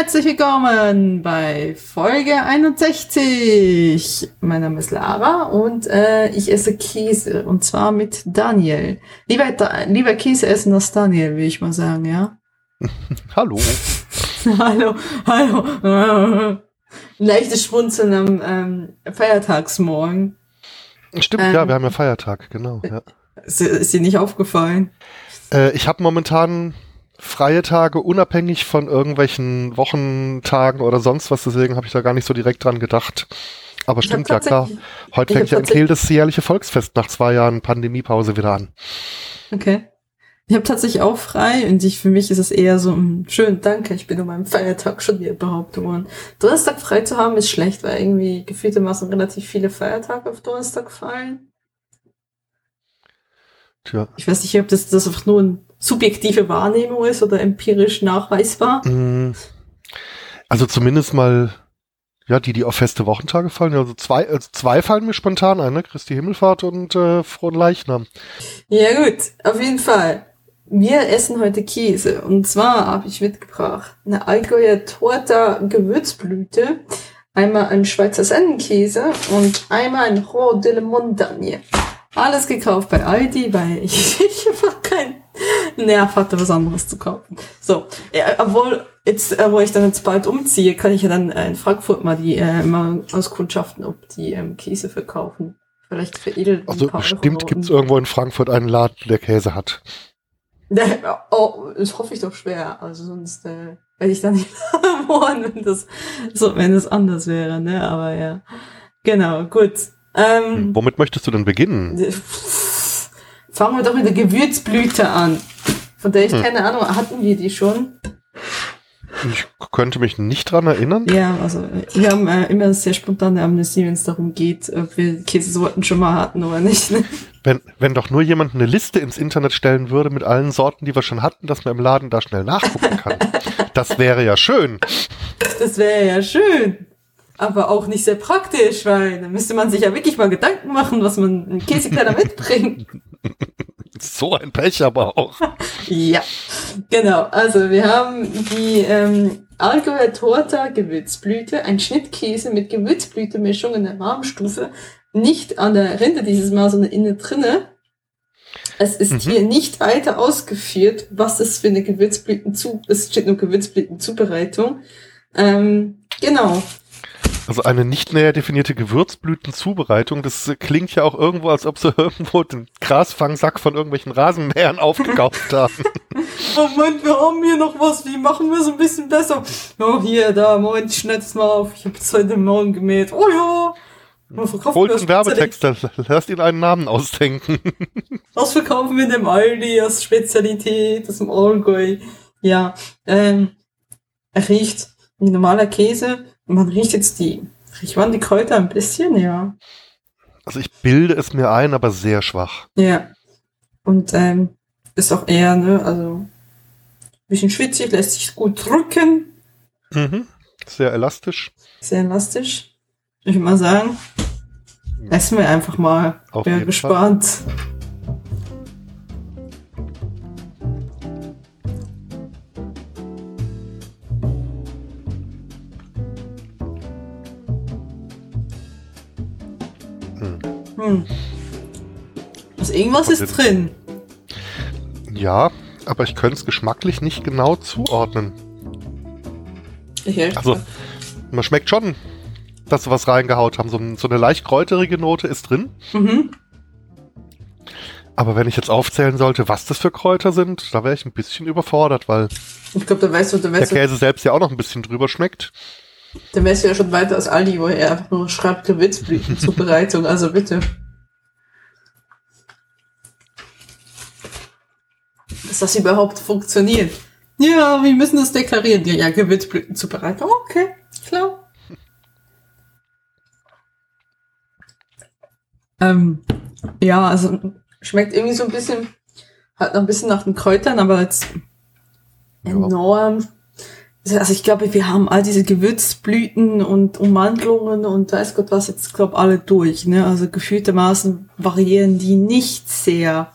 Herzlich willkommen bei Folge 61. Mein Name ist Lara und äh, ich esse Käse und zwar mit Daniel. Lieber, da, lieber Käse essen als Daniel, will ich mal sagen, ja? hallo. hallo, hallo. Leichtes Schmunzeln am ähm, Feiertagsmorgen. Stimmt, ähm, ja, wir haben ja Feiertag, genau. Ja. Ist, ist dir nicht aufgefallen? Äh, ich habe momentan freie Tage unabhängig von irgendwelchen Wochentagen oder sonst was, deswegen habe ich da gar nicht so direkt dran gedacht. Aber stimmt ja klar. Heute fängt ja in Kehl das jährliche Volksfest nach zwei Jahren Pandemiepause wieder an. Okay. Ich habe tatsächlich auch frei und ich, für mich ist es eher so, ein hm, schön, danke, ich bin um meinem Feiertag schon wieder behauptet worden. Donnerstag frei zu haben ist schlecht, weil irgendwie gefühltermaßen relativ viele Feiertage auf Donnerstag fallen. Tja. Ich weiß nicht, ob das, das einfach nur eine subjektive Wahrnehmung ist oder empirisch nachweisbar. Mm. Also zumindest mal, ja, die, die auf feste Wochentage fallen. Also zwei, also zwei fallen mir spontan ein, ne? Christi Himmelfahrt und äh, Frohen Leichnam. Ja gut, auf jeden Fall. Wir essen heute Käse. Und zwar habe ich mitgebracht eine Allgäuer Torta Gewürzblüte, einmal ein Schweizer Sennenkäse und einmal ein Rot de la Montagne. Alles gekauft bei Aldi, weil ich, ich einfach keinen Nerv hatte, was anderes zu kaufen. So, ja, obwohl jetzt, äh, wo ich dann jetzt bald umziehe, kann ich ja dann äh, in Frankfurt mal die äh, mal auskundschaften, ob die ähm, Käse verkaufen. Vielleicht veredelt. Also bestimmt gibt es irgendwo in Frankfurt einen Laden, der Käse hat. oh, das hoffe ich doch schwer. Also sonst äh, werde ich da nicht wohnen, wenn das so, wenn es anders wäre, ne? Aber ja. Genau, gut. Ähm, hm, Womit möchtest du denn beginnen? Fangen wir doch mit der Gewürzblüte an. Von der ich hm. keine Ahnung, hatten wir die schon? Ich könnte mich nicht dran erinnern. Ja, also wir haben äh, immer sehr spontane Amnesie, wenn es darum geht, ob wir Käsesorten schon mal hatten oder nicht. Ne? Wenn, wenn doch nur jemand eine Liste ins Internet stellen würde mit allen Sorten, die wir schon hatten, dass man im Laden da schnell nachgucken kann. das wäre ja schön. Das wäre ja schön aber auch nicht sehr praktisch, weil dann müsste man sich ja wirklich mal Gedanken machen, was man im Käsekleider mitbringt. So ein Pech aber auch. ja, genau. Also wir haben die ähm, Allgäuer Torta Gewürzblüte, ein Schnittkäse mit Gewürzblütemischung in der Warmstufe, nicht an der Rinde dieses Mal, sondern innen drinne. Es ist mhm. hier nicht weiter ausgeführt, was es für eine Gewürzblütenzu, es steht nur Gewürzblütenzubereitung. Ähm, genau. Also eine nicht näher definierte Gewürzblütenzubereitung, das klingt ja auch irgendwo, als ob sie irgendwo den Grasfangsack von irgendwelchen Rasenmähern aufgekauft haben. Moment, wir haben hier noch was, wie machen wir es ein bisschen besser? Oh, hier, da, Moment, ich schneid's mal auf, ich habe es heute Morgen gemäht. Oh ja! Holt einen Werbetext, lasst ihn einen Namen ausdenken. Was verkaufen wir dem Aldi als Spezialität aus dem Allgäu? Ja, ähm, er riecht wie normaler Käse, man riecht jetzt die, riecht man die Kräuter ein bisschen, ja. Also ich bilde es mir ein, aber sehr schwach. Ja. Und ähm, ist auch eher, ne, also ein bisschen schwitzig, lässt sich gut drücken. Mhm. Sehr elastisch. Sehr elastisch. Ich würde mal sagen, essen wir einfach mal. Auf Bin gespannt. Fall. Hm. Also irgendwas ist drin. Ja, aber ich könnte es geschmacklich nicht genau zuordnen. Okay. Also, man schmeckt schon, dass sie was reingehaut haben. So, so eine leicht kräuterige Note ist drin. Mhm. Aber wenn ich jetzt aufzählen sollte, was das für Kräuter sind, da wäre ich ein bisschen überfordert, weil ich glaube, da weißt du, da weißt der Käse selbst ja auch noch ein bisschen drüber schmeckt. Dann wärst du ja schon weiter als Aldi, wo er einfach nur schreibt Gewürzblütenzubereitung, also bitte. Dass das überhaupt funktioniert. Ja, wir müssen das deklarieren. Ja, ja, Gewürzblütenzubereitung. Okay, klar. Ähm, ja, also schmeckt irgendwie so ein bisschen, halt noch ein bisschen nach den Kräutern, aber jetzt enorm also ich glaube, wir haben all diese Gewürzblüten und Umwandlungen und weiß Gott was jetzt, glaube alle durch. Ne? Also gefühltermaßen variieren die nicht sehr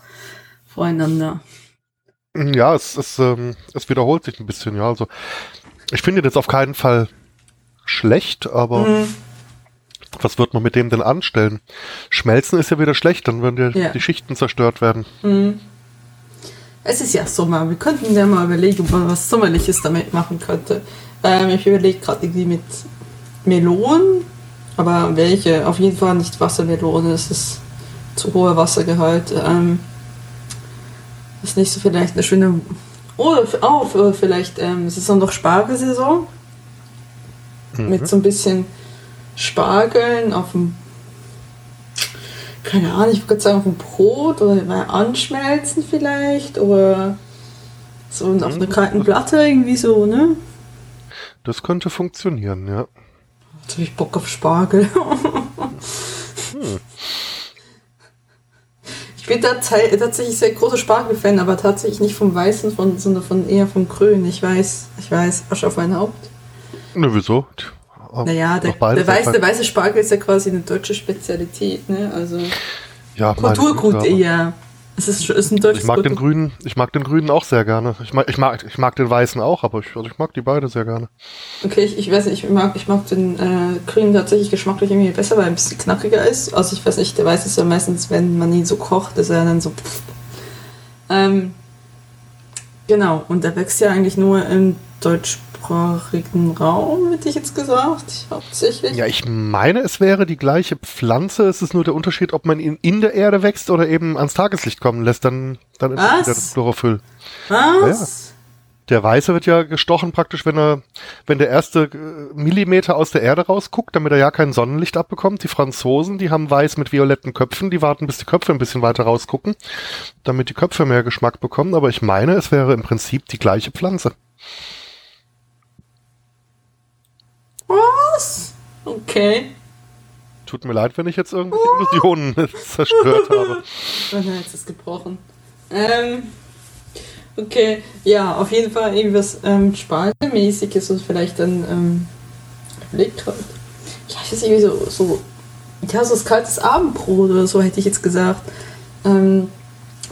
voreinander. Ja, es, es, ähm, es wiederholt sich ein bisschen, ja. Also Ich finde jetzt auf keinen Fall schlecht, aber mhm. was wird man mit dem denn anstellen? Schmelzen ist ja wieder schlecht, dann würden ja. die Schichten zerstört werden. Mhm. Es ist ja Sommer. Wir könnten ja mal überlegen, ob man was Sommerliches damit machen könnte. Ähm, ich überlege gerade irgendwie mit Melonen, aber welche? Auf jeden Fall nicht Wassermelone, es ist zu hoher Wassergehalt. Ähm, ist nicht so vielleicht eine schöne. Oder auch oh, vielleicht, ähm, es ist auch noch Spargelsaison. Mhm. Mit so ein bisschen Spargeln auf dem keine Ahnung, ich würde sagen auf dem Brot oder mal anschmelzen vielleicht oder so auf einer kalten Platte irgendwie so, ne? Das könnte funktionieren, ja. Jetzt habe ich Bock auf Spargel. hm. Ich bin da tatsächlich sehr großer Spargel-Fan, aber tatsächlich nicht vom Weißen, von, sondern von eher vom Grün. Ich weiß, ich weiß, Asche auf mein Haupt. Ne, wieso? Naja, der, der, weiße, der weiße Spargel ist ja quasi eine deutsche Spezialität, ne? Also ja, Kulturgut eher. Es ist, ist ein deutsches ich mag den grünen, ich mag den grünen auch sehr gerne. Ich mag, ich mag, ich mag den weißen auch, aber ich, also ich mag die beide sehr gerne. Okay, ich, ich weiß nicht, ich mag, ich mag den äh, grünen tatsächlich geschmacklich irgendwie besser, weil er ein bisschen knackiger ist. Also ich weiß nicht, der weiße ist ja meistens, wenn man ihn so kocht, ist er dann so. Ähm, genau, und der wächst ja eigentlich nur im Deutsch deutschsprachigen Raum, hätte ich jetzt gesagt, hauptsächlich. Ja, ich meine, es wäre die gleiche Pflanze. Es ist nur der Unterschied, ob man ihn in der Erde wächst oder eben ans Tageslicht kommen lässt. Dann, dann entsteht das Chlorophyll. Was? Ja, Der Weiße wird ja gestochen praktisch, wenn er, wenn der erste äh, Millimeter aus der Erde rausguckt, damit er ja kein Sonnenlicht abbekommt. Die Franzosen, die haben Weiß mit violetten Köpfen, die warten, bis die Köpfe ein bisschen weiter rausgucken, damit die Köpfe mehr Geschmack bekommen. Aber ich meine, es wäre im Prinzip die gleiche Pflanze. Was? Okay. Tut mir leid, wenn ich jetzt irgendwelche Illusionen zerstört habe. Oh nein, jetzt ist gebrochen. Ähm, okay, ja, auf jeden Fall irgendwas ähm, Spargelmäßiges und vielleicht dann ähm, Blick halt. Ja, ich weiß irgendwie so, so, ja, so das kaltes Abendbrot oder so hätte ich jetzt gesagt. Ähm,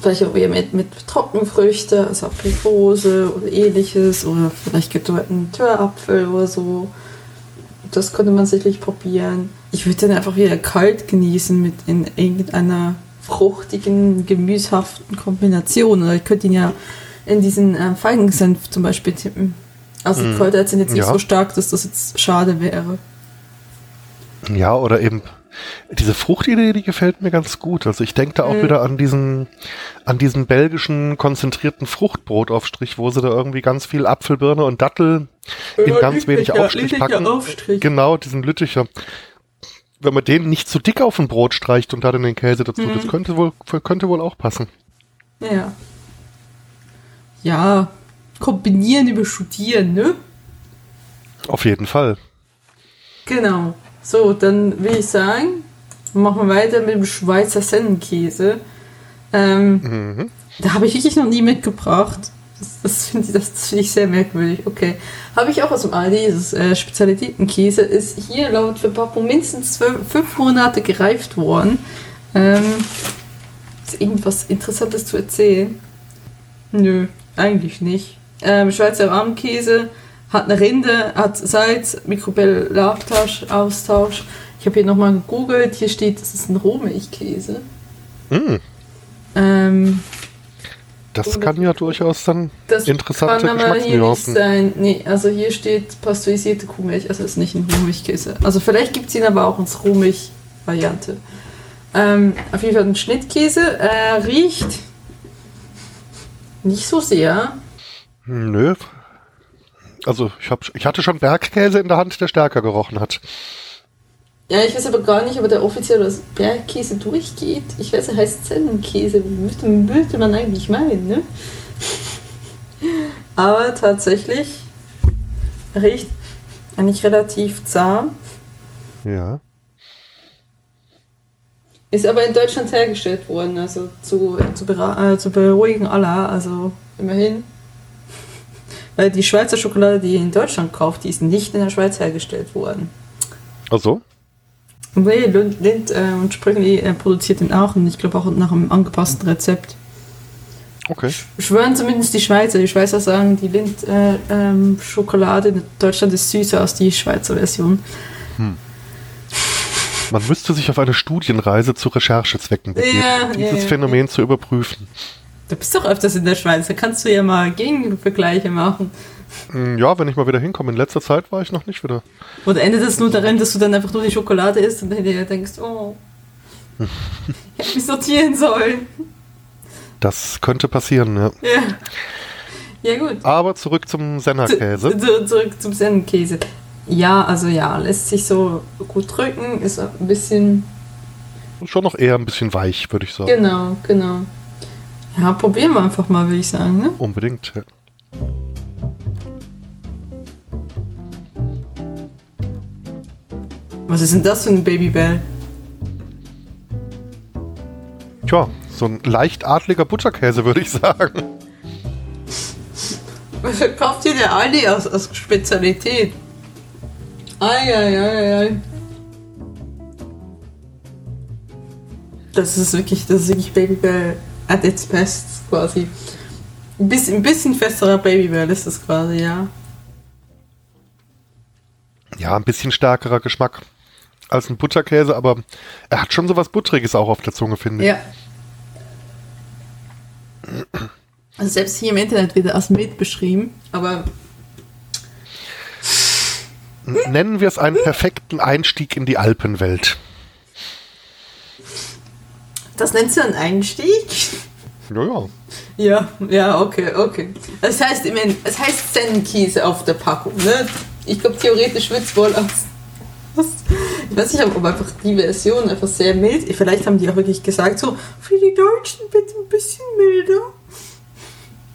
vielleicht auch eher mit, mit Trockenfrüchte, also Aprikose oder ähnliches oder vielleicht gedeuten Türapfel oder so das könnte man sicherlich probieren. Ich würde dann einfach wieder kalt genießen mit in irgendeiner fruchtigen, gemüshaften Kombination. Oder ich könnte ihn ja in diesen äh, Feigensenf zum Beispiel tippen. Also die mm, Kräuter sind jetzt nicht ja. so stark, dass das jetzt schade wäre. Ja, oder eben diese Fruchtidee, die gefällt mir ganz gut. Also ich denke da auch mhm. wieder an diesen, an diesen belgischen konzentrierten Fruchtbrotaufstrich, wo sie da irgendwie ganz viel Apfelbirne und Dattel in ja, ganz wenig Aufstrich packen. Aufstrich. Genau, diesen Lütticher. Wenn man den nicht zu dick auf ein Brot streicht und da dann den Käse dazu, mhm. das könnte wohl, könnte wohl auch passen. Ja. Ja, kombinieren über studieren, ne? Auf jeden Fall. Genau. So, dann will ich sagen, machen wir weiter mit dem Schweizer Sennenkäse. Ähm, mhm. Da habe ich wirklich noch nie mitgebracht. Das, das finde ich, find ich sehr merkwürdig. Okay. Habe ich auch aus dem Aldi, dieses äh, Spezialitätenkäse, ist hier laut Verpackung mindestens zwölf, fünf Monate gereift worden. Ähm, ist irgendwas Interessantes zu erzählen? Nö, eigentlich nicht. Ähm, Schweizer Rahmenkäse hat eine Rinde, hat Salz, Mikrobell-Austausch. Ich habe hier nochmal gegoogelt. Hier steht, das ist ein Rohmilchkäse. Mm. Ähm, das kann ja durchaus dann das interessante kann aber hier nicht sein. Nee, also hier steht pasteurisierte Kuhmilch, also ist nicht ein Rohmilchkäse. Also vielleicht gibt es ihn aber auch als Rohmilch-Variante. Ähm, auf jeden Fall ein Schnittkäse. Äh, riecht nicht so sehr. Nö, also ich, hab, ich hatte schon Bergkäse in der Hand, der stärker gerochen hat. Ja, ich weiß aber gar nicht, ob der offiziell als Bergkäse durchgeht. Ich weiß, er heißt Zellenkäse. Würde man eigentlich meinen, ne? Aber tatsächlich riecht eigentlich relativ zahm. Ja. Ist aber in Deutschland hergestellt worden, also zu, zu, äh, zu beruhigen aller, also immerhin. Weil die Schweizer Schokolade, die ihr in Deutschland kauft, die ist nicht in der Schweiz hergestellt worden. Ach so? Nee, Lind, Lind äh, und Sprüngli äh, produziert den auch und ich glaube auch nach einem angepassten Rezept. Okay. Schwören zumindest die Schweizer. Die Schweizer sagen, die Lind-Schokolade äh, ähm, in Deutschland ist süßer als die Schweizer Version. Hm. Man müsste sich auf eine Studienreise zu Recherchezwecken begeben, ja, um dieses ja, Phänomen ja. zu überprüfen. Du bist doch öfters in der Schweiz, da kannst du ja mal Gegenvergleiche machen. Hm, ja, wenn ich mal wieder hinkomme. In letzter Zeit war ich noch nicht wieder. Oder endet es nur darin, dass du dann einfach nur die Schokolade isst und dann dir denkst, oh, ich hätte mich sortieren sollen. Das könnte passieren, ja. Ja. Ja, gut. Aber zurück zum Sennerkäse. Zu, zurück zum Sennerkäse. Ja, also ja, lässt sich so gut drücken, ist ein bisschen. Schon noch eher ein bisschen weich, würde ich sagen. Genau, genau. Ja, probieren wir einfach mal, würde ich sagen. Ne? Unbedingt. Ja. Was ist denn das für ein Babybell? Tja, so ein leicht adliger Butterkäse, würde ich sagen. Was verkauft hier der Aldi als, als Spezialität? Eieiei. Das ist wirklich, das ist wirklich Babybell at its best quasi. Ein bisschen, ein bisschen festerer Babybell ist das quasi, ja. Ja, ein bisschen stärkerer Geschmack als ein Butterkäse, aber er hat schon so was Buttriges auch auf der Zunge, finde ich. Ja. Also selbst hier im Internet wird er als mild beschrieben, aber Nennen wir es einen perfekten Einstieg in die Alpenwelt. Das nennst du einen Einstieg? Ja, ja. Ja, ja, okay, okay. Das heißt, ich meine, es heißt Sennenkäse auf der Packung, ne? Ich glaube, theoretisch wird es wohl aus. Ich weiß nicht, ob einfach die Version einfach sehr mild. Vielleicht haben die auch wirklich gesagt, so, für die Deutschen bitte ein bisschen milder.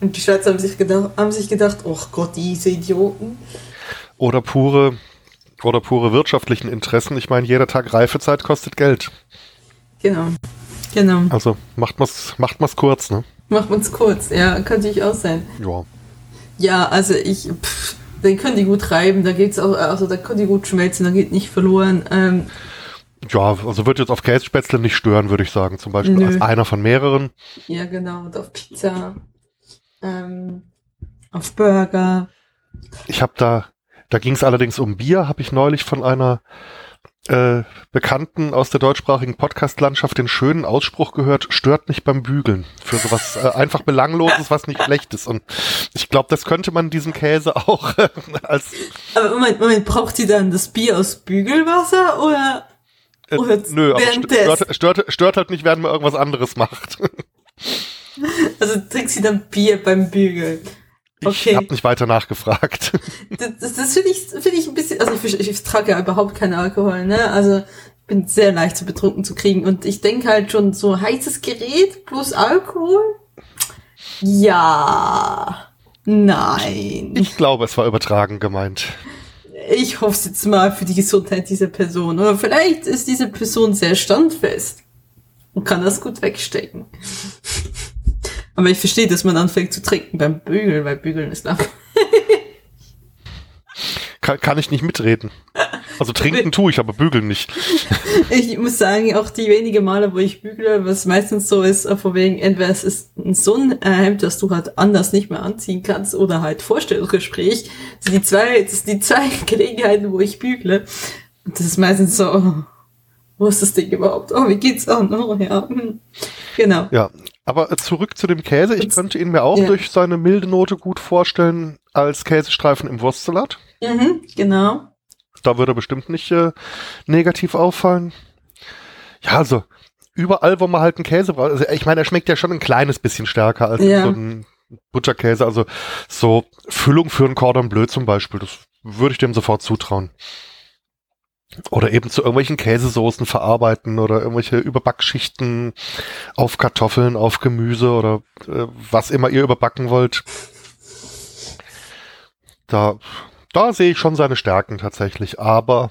Und die Schweizer haben sich gedacht, haben sich gedacht, oh Gott, diese Idioten oder pure oder pure wirtschaftlichen Interessen. Ich meine, jeder Tag Reifezeit kostet Geld. Genau. Genau. Also macht man's, macht man's kurz, ne? Macht man's kurz, ja, könnte ich auch sein. Ja. Ja, also ich, pff, den können die gut reiben, da geht's auch, also da können die gut schmelzen, da geht nicht verloren. Ähm, ja, also wird jetzt auf Kässpätzle nicht stören, würde ich sagen. Zum Beispiel Nö. als einer von mehreren. Ja, genau. Und auf Pizza, ähm, auf Burger. Ich habe da da ging es allerdings um Bier, habe ich neulich von einer äh, Bekannten aus der deutschsprachigen Podcast-Landschaft den schönen Ausspruch gehört, stört nicht beim Bügeln. Für sowas äh, einfach Belangloses, was nicht schlecht ist. Und ich glaube, das könnte man diesem Käse auch äh, als... Aber Moment, Moment, braucht sie dann das Bier aus Bügelwasser oder... Äh, oder nö, aber stört, stört, stört halt nicht, während man irgendwas anderes macht. Also trinkt sie dann Bier beim Bügeln. Ich okay. habe nicht weiter nachgefragt. Das, das, das finde ich, find ich ein bisschen, also ich, ich, ich trage ja überhaupt keinen Alkohol, ne? Also ich bin sehr leicht zu betrunken zu kriegen. Und ich denke halt schon, so heißes Gerät plus Alkohol? Ja. Nein. Ich glaube, es war übertragen gemeint. Ich hoffe es jetzt mal für die Gesundheit dieser Person. Oder vielleicht ist diese Person sehr standfest und kann das gut wegstecken. Aber ich verstehe, dass man anfängt zu trinken beim Bügeln, weil Bügeln ist lang. kann, kann ich nicht mitreden. Also trinken tue ich, aber bügeln nicht. ich muss sagen, auch die wenigen Male, wo ich bügle, was meistens so ist, von wegen, entweder es ist ein so ein Hemd, das du halt anders nicht mehr anziehen kannst, oder halt Vorstellungsgespräch. Das sind die zwei, das sind die zwei Gelegenheiten, wo ich bügle. Und das ist meistens so, oh, wo ist das Ding überhaupt? Oh, wie geht's an? Oh, ja. Hm. Genau. Ja, aber zurück zu dem Käse. Ich könnte ihn mir auch ja. durch seine milde Note gut vorstellen als Käsestreifen im Wurstsalat. Mhm, genau. Da würde er bestimmt nicht äh, negativ auffallen. Ja, also überall, wo man halt einen Käse braucht. Also ich meine, er schmeckt ja schon ein kleines bisschen stärker als ja. so ein Butterkäse. Also so Füllung für ein Cordon Bleu zum Beispiel, das würde ich dem sofort zutrauen. Oder eben zu irgendwelchen Käsesoßen verarbeiten oder irgendwelche Überbackschichten auf Kartoffeln, auf Gemüse oder äh, was immer ihr überbacken wollt. Da, da sehe ich schon seine Stärken tatsächlich, aber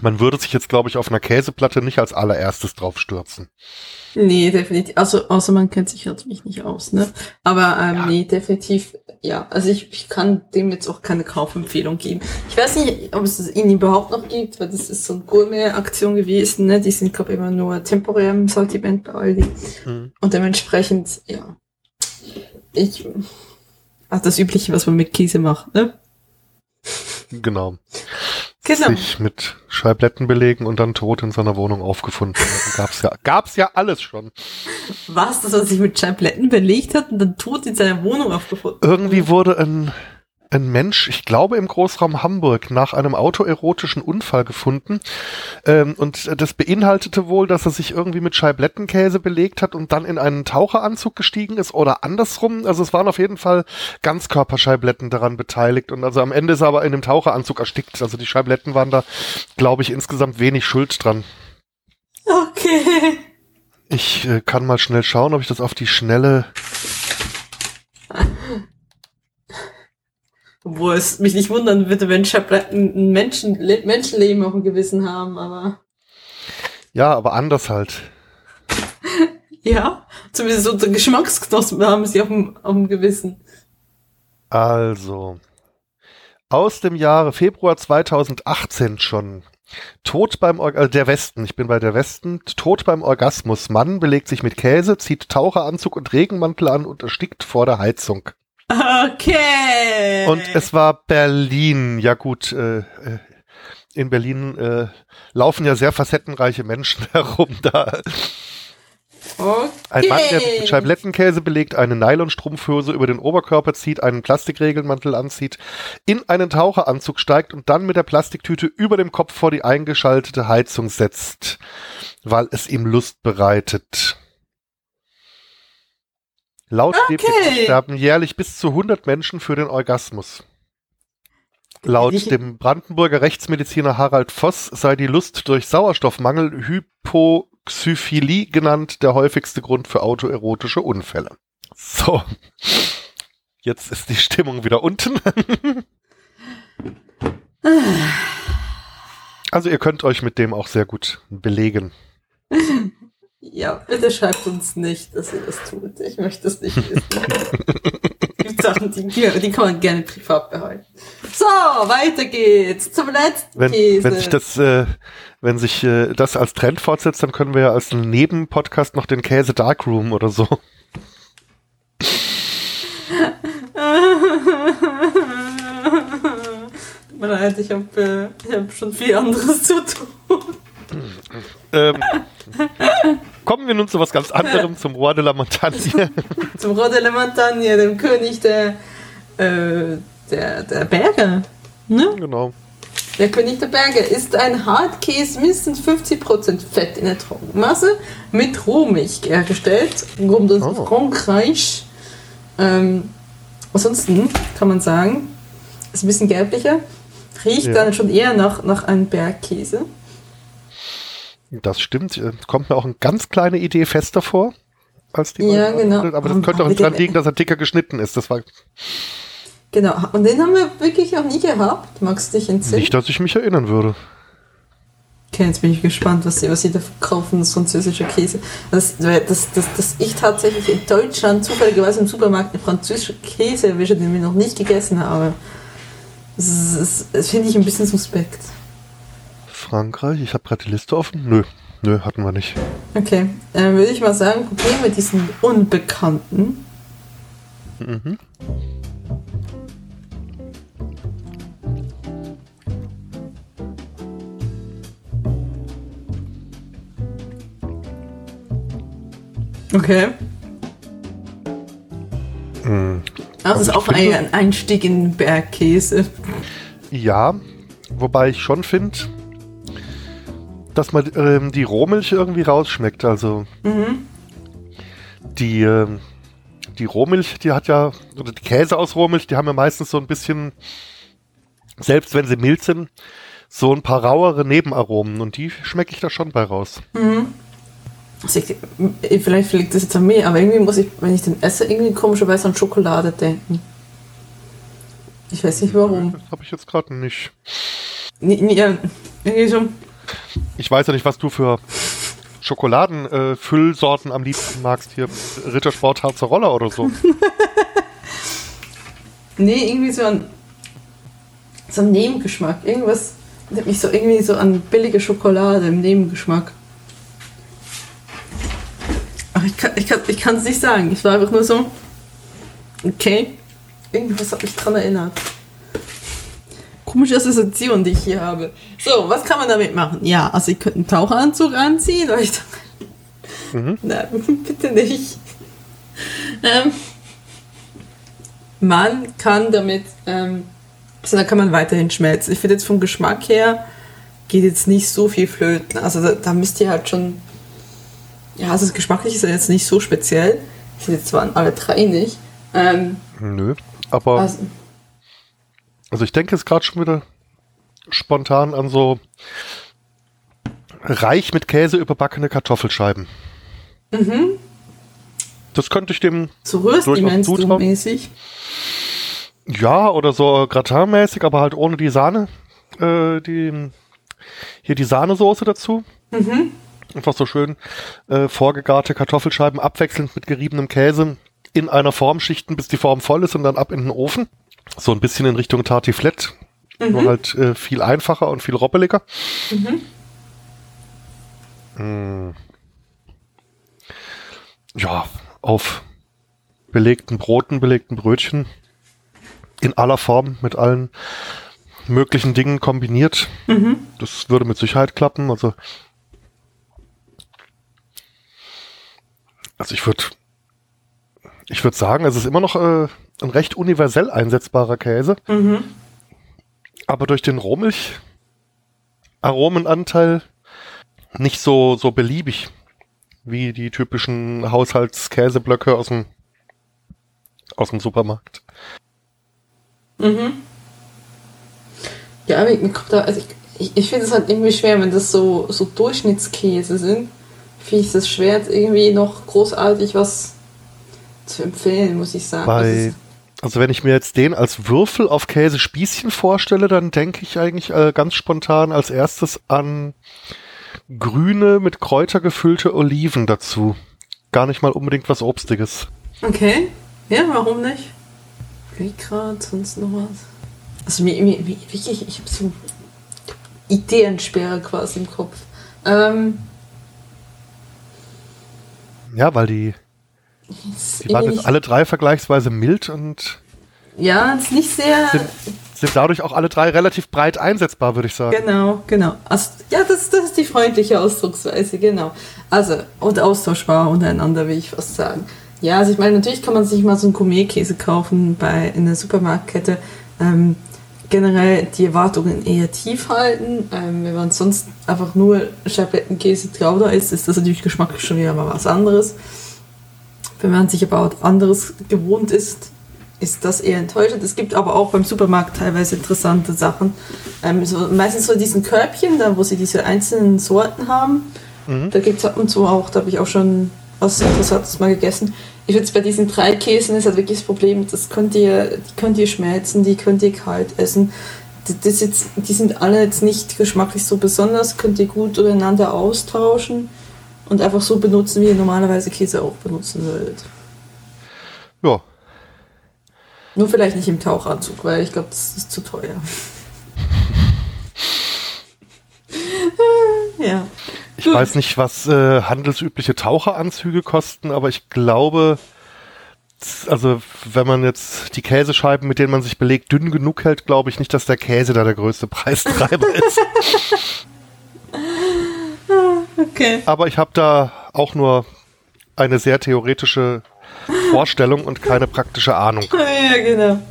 man würde sich jetzt, glaube ich, auf einer Käseplatte nicht als allererstes drauf stürzen. Nee, definitiv. Also, außer man kennt sich natürlich nicht aus, ne? Aber ähm, ja. nee, definitiv, ja. Also ich, ich kann dem jetzt auch keine Kaufempfehlung geben. Ich weiß nicht, ob es ihn überhaupt noch gibt, weil das ist so eine Gourmet-Aktion gewesen, ne? Die sind, glaube ich, immer nur temporär im Sortiment bei Aldi. Mhm. Und dementsprechend, ja. ich, ach, das Übliche, was man mit Käse macht, ne? Genau. Genau. Sich mit Scheibletten belegen und dann tot in seiner Wohnung aufgefunden. gab's ja, gab's ja alles schon. Was, dass er sich mit Scheibletten belegt hat und dann tot in seiner Wohnung aufgefunden? Irgendwie wurde ein ein Mensch, ich glaube im Großraum Hamburg, nach einem autoerotischen Unfall gefunden. Ähm, und das beinhaltete wohl, dass er sich irgendwie mit Scheiblettenkäse belegt hat und dann in einen Taucheranzug gestiegen ist oder andersrum. Also es waren auf jeden Fall Ganzkörperscheibletten daran beteiligt. Und also am Ende ist er aber in dem Taucheranzug erstickt. Also die Scheibletten waren da, glaube ich, insgesamt wenig schuld dran. Okay. Ich äh, kann mal schnell schauen, ob ich das auf die Schnelle Wo es mich nicht wundern würde, wenn Schabletten ein Menschen, Menschenleben auf dem Gewissen haben, aber. Ja, aber anders halt. ja, zumindest so Geschmacksknospen haben sie auf dem, auf dem Gewissen. Also, aus dem Jahre Februar 2018 schon. Tod beim Or äh, der Westen, ich bin bei der Westen. Tod beim Orgasmus. Mann belegt sich mit Käse, zieht Taucheranzug und Regenmantel an und erstickt vor der Heizung. Okay. Und es war Berlin. Ja gut, äh, äh, in Berlin äh, laufen ja sehr facettenreiche Menschen herum da. Okay. Ein Mann, der mit Scheiblettenkäse belegt, eine Nylonstrumpfhose über den Oberkörper zieht, einen Plastikregelmantel anzieht, in einen Taucheranzug steigt und dann mit der Plastiktüte über dem Kopf vor die eingeschaltete Heizung setzt, weil es ihm Lust bereitet. Laut okay. DPS sterben jährlich bis zu 100 Menschen für den Orgasmus. Laut dem Brandenburger Rechtsmediziner Harald Voss sei die Lust durch Sauerstoffmangel Hypoxyphilie genannt der häufigste Grund für autoerotische Unfälle. So. Jetzt ist die Stimmung wieder unten. also ihr könnt euch mit dem auch sehr gut belegen. Ja, bitte schreibt uns nicht, dass ihr das tut. Ich möchte es nicht wissen. die Sachen, die, die kann man gerne privat behalten. So, weiter geht's zum letzten wenn, Käse. Wenn sich das, äh, wenn sich äh, das als Trend fortsetzt, dann können wir ja als Nebenpodcast noch den Käse Darkroom oder so. Tut leid, ich habe äh, hab schon viel anderes zu tun. Ähm, Kommen wir nun zu was ganz anderem, zum Roi de la Montagne. zum Roi de la Montagne, dem König der, äh, der, der Berge. Ne? Genau. Der König der Berge ist ein Hartkäse, mindestens 50% Fett in der Trockenmasse, mit Rohmilch hergestellt, kommt aus oh. Frankreich. Ähm, ansonsten kann man sagen, ist ein bisschen gelblicher, riecht ja. dann schon eher nach, nach einem Bergkäse. Das stimmt. Äh, kommt mir auch eine ganz kleine Idee fester vor als die Ja, genau. Aber das könnte auch daran liegen, dass er dicker geschnitten ist. Das war. Genau. Und den haben wir wirklich auch nie gehabt. Magst du dich entsinnen? Nicht, dass ich mich erinnern würde. Okay, jetzt bin ich gespannt, was sie, was sie da verkaufen, das französische Käse. Das, das, das, das ich tatsächlich in Deutschland zufälligerweise im Supermarkt eine französische Käse erwische, den wir noch nicht gegessen haben. Das, das, das finde ich ein bisschen suspekt. Frankreich. Ich habe gerade die Liste offen. Nö, nö, hatten wir nicht. Okay, dann würde ich mal sagen, probieren wir diesen Unbekannten. Mhm. Okay. Mhm. Das ist auch ein Einstieg in Bergkäse. Ja, wobei ich schon finde, dass man ähm, die Rohmilch irgendwie rausschmeckt. Also mhm. die, äh, die Rohmilch, die hat ja, oder die Käse aus Rohmilch, die haben ja meistens so ein bisschen, selbst wenn sie mild sind, so ein paar rauere Nebenaromen und die schmecke ich da schon bei raus. Mhm. Also ich, vielleicht liegt das jetzt an mir, aber irgendwie muss ich, wenn ich den esse, irgendwie komischerweise an Schokolade denken. Ich weiß nicht warum. Das habe ich jetzt gerade nicht. Ja, irgendwie so ich weiß ja nicht, was du für Schokoladenfüllsorten äh, am liebsten magst. Hier Rittersport Harzer Roller oder so. nee, irgendwie so ein, so ein Nebengeschmack. Irgendwas nimmt mich so irgendwie so an billige Schokolade im Nebengeschmack. Ach, ich kann es ich kann, ich nicht sagen. Ich war einfach nur so. Okay. Irgendwas hat mich dran erinnert. Komische Assoziation, die ich hier habe. So, was kann man damit machen? Ja, also ich könnte einen Taucheranzug anziehen, aber ich dachte, mhm. nein, bitte nicht. Ähm, man kann damit, ähm, also da kann man weiterhin schmelzen. Ich finde jetzt vom Geschmack her geht jetzt nicht so viel flöten. Also da, da müsst ihr halt schon, ja, also das geschmacklich ist ja jetzt nicht so speziell. Ich finde jetzt zwar alle drei nicht. Ähm, Nö, aber also, also ich denke jetzt gerade schon wieder spontan an so reich mit Käse überbackene Kartoffelscheiben. Mhm. Das könnte ich dem so Rösti meinst du mäßig? Ja, oder so gratinmäßig, aber halt ohne die Sahne. Äh, die, hier die Sahnesoße dazu. Mhm. Einfach so schön äh, vorgegarte Kartoffelscheiben abwechselnd mit geriebenem Käse in einer Form schichten, bis die Form voll ist und dann ab in den Ofen. So ein bisschen in Richtung Tartiflette. Mhm. Nur halt äh, viel einfacher und viel roppeliger. Mhm. Mm. Ja, auf belegten Broten, belegten Brötchen in aller Form mit allen möglichen Dingen kombiniert. Mhm. Das würde mit Sicherheit klappen. Also, also ich würde ich würde sagen, es ist immer noch äh, ein recht universell einsetzbarer Käse. Mhm. Aber durch den Rohmilch-Aromenanteil nicht so, so beliebig wie die typischen Haushaltskäseblöcke aus dem, aus dem Supermarkt. Mhm. Ja, mir kommt da, also ich, ich, ich finde es halt irgendwie schwer, wenn das so, so Durchschnittskäse sind. Finde ich es schwer, irgendwie noch großartig was zu empfehlen, muss ich sagen. Bei, also wenn ich mir jetzt den als Würfel auf Käsespießchen vorstelle, dann denke ich eigentlich äh, ganz spontan als erstes an grüne, mit Kräuter gefüllte Oliven dazu. Gar nicht mal unbedingt was Obstiges. Okay. Ja, warum nicht? Wie gerade, sonst noch was? Also mir, mir, mir wirklich, ich habe so Ideensperre quasi im Kopf. Ähm, ja, weil die die waren jetzt alle drei vergleichsweise mild und. Ja, ist nicht sehr. Sind, sind dadurch auch alle drei relativ breit einsetzbar, würde ich sagen. Genau, genau. Also, ja, das, das ist die freundliche Ausdrucksweise, genau. Also, und austauschbar untereinander, will ich fast sagen. Ja, also ich meine, natürlich kann man sich mal so einen Gourmet-Käse kaufen bei, in der Supermarktkette. Ähm, generell die Erwartungen eher tief halten. Ähm, wenn man sonst einfach nur Schablettenkäse Trauder isst, ist das natürlich geschmacklich schon wieder mal was anderes. Wenn man sich aber anderes gewohnt ist, ist das eher enttäuschend. Es gibt aber auch beim Supermarkt teilweise interessante Sachen. Ähm, so, meistens so diesen Körbchen, da wo sie diese einzelnen Sorten haben. Mhm. Da gibt es ab und zu auch, da habe ich auch schon was Interessantes mal gegessen. Ich würde bei diesen drei Käsen ist halt wirklich das Problem, das könnt ihr, die könnt ihr schmelzen, die könnt ihr kalt essen. Das jetzt, die sind alle jetzt nicht geschmacklich so besonders, könnt ihr gut untereinander austauschen und einfach so benutzen, wie ihr normalerweise Käse auch benutzen würdet. Ja. Nur vielleicht nicht im Tauchanzug, weil ich glaube, das ist zu teuer. ja. Ich Gut. weiß nicht, was äh, handelsübliche Taucheranzüge kosten, aber ich glaube, also wenn man jetzt die Käsescheiben, mit denen man sich belegt, dünn genug hält, glaube ich nicht, dass der Käse da der größte Preistreiber ist. Okay. Aber ich habe da auch nur eine sehr theoretische Vorstellung und keine praktische Ahnung. Ja, genau.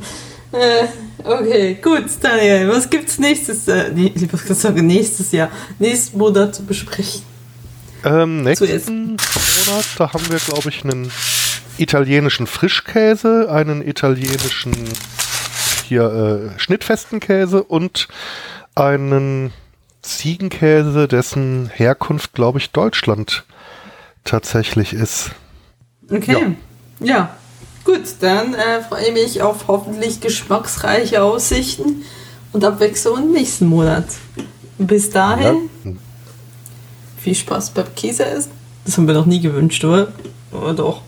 Äh, okay, gut, Daniel, was gibt's nächstes, äh, nee, ich sagen, nächstes Jahr, nächsten Monat zu besprechen? Ähm, nächsten Monat, da haben wir, glaube ich, einen italienischen Frischkäse, einen italienischen hier äh, schnittfesten Käse und einen Ziegenkäse, dessen Herkunft, glaube ich, Deutschland tatsächlich ist. Okay. Ja, ja. gut, dann äh, freue ich mich auf hoffentlich geschmacksreiche Aussichten und Abwechslung im nächsten Monat. Bis dahin, ja. viel Spaß beim Käseessen. Das haben wir noch nie gewünscht, oder? Oder doch?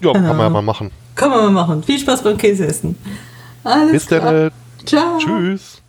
Ja, kann man ja mal machen. Kann man mal machen. Viel Spaß beim Käseessen. Alles Bis klar. dann. Ciao. Tschüss.